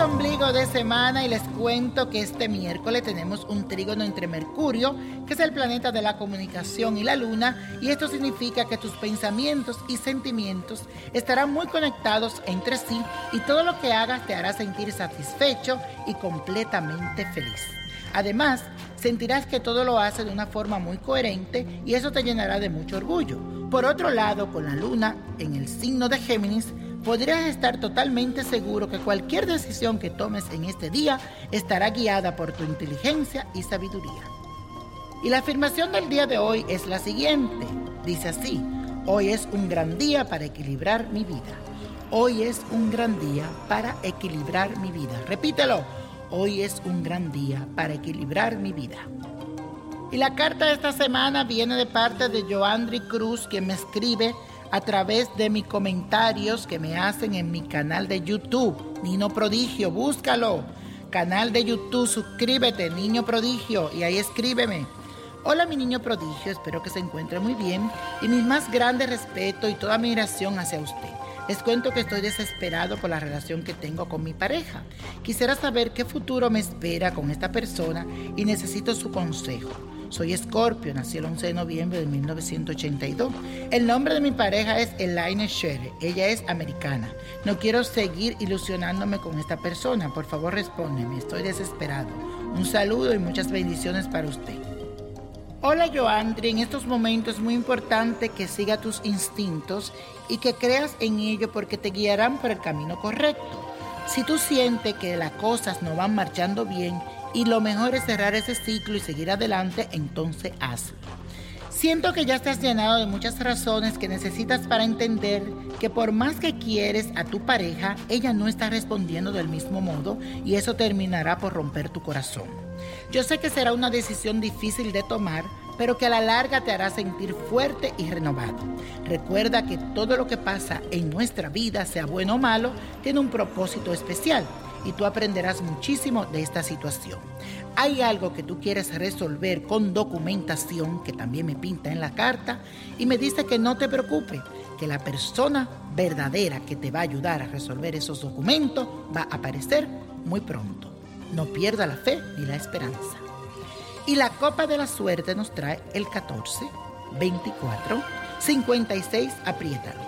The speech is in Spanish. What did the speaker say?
Ombligo de semana y les cuento que este miércoles tenemos un trígono entre Mercurio, que es el planeta de la comunicación, y la Luna, y esto significa que tus pensamientos y sentimientos estarán muy conectados entre sí y todo lo que hagas te hará sentir satisfecho y completamente feliz. Además, sentirás que todo lo hace de una forma muy coherente y eso te llenará de mucho orgullo. Por otro lado, con la luna en el signo de Géminis, podrías estar totalmente seguro que cualquier decisión que tomes en este día estará guiada por tu inteligencia y sabiduría. Y la afirmación del día de hoy es la siguiente. Dice así, hoy es un gran día para equilibrar mi vida. Hoy es un gran día para equilibrar mi vida. Repítelo. Hoy es un gran día para equilibrar mi vida. Y la carta de esta semana viene de parte de Joandri Cruz, quien me escribe a través de mis comentarios que me hacen en mi canal de YouTube, Nino Prodigio, búscalo. Canal de YouTube, suscríbete, Niño Prodigio, y ahí escríbeme. Hola mi niño prodigio, espero que se encuentre muy bien y mi más grande respeto y toda admiración hacia usted. Les cuento que estoy desesperado por la relación que tengo con mi pareja. Quisiera saber qué futuro me espera con esta persona y necesito su consejo. Soy Scorpio, nací el 11 de noviembre de 1982. El nombre de mi pareja es Elaine Shere. Ella es americana. No quiero seguir ilusionándome con esta persona. Por favor, respóndeme. Estoy desesperado. Un saludo y muchas bendiciones para usted. Hola Joandri, en estos momentos es muy importante que siga tus instintos y que creas en ello porque te guiarán por el camino correcto. Si tú sientes que las cosas no van marchando bien y lo mejor es cerrar ese ciclo y seguir adelante, entonces hazlo. Siento que ya has llenado de muchas razones que necesitas para entender que por más que quieres a tu pareja, ella no está respondiendo del mismo modo y eso terminará por romper tu corazón. Yo sé que será una decisión difícil de tomar, pero que a la larga te hará sentir fuerte y renovado. Recuerda que todo lo que pasa en nuestra vida, sea bueno o malo, tiene un propósito especial y tú aprenderás muchísimo de esta situación. Hay algo que tú quieres resolver con documentación, que también me pinta en la carta, y me dice que no te preocupes, que la persona verdadera que te va a ayudar a resolver esos documentos va a aparecer muy pronto. No pierda la fe ni la esperanza. Y la copa de la suerte nos trae el 14, 24, 56, apriétalo.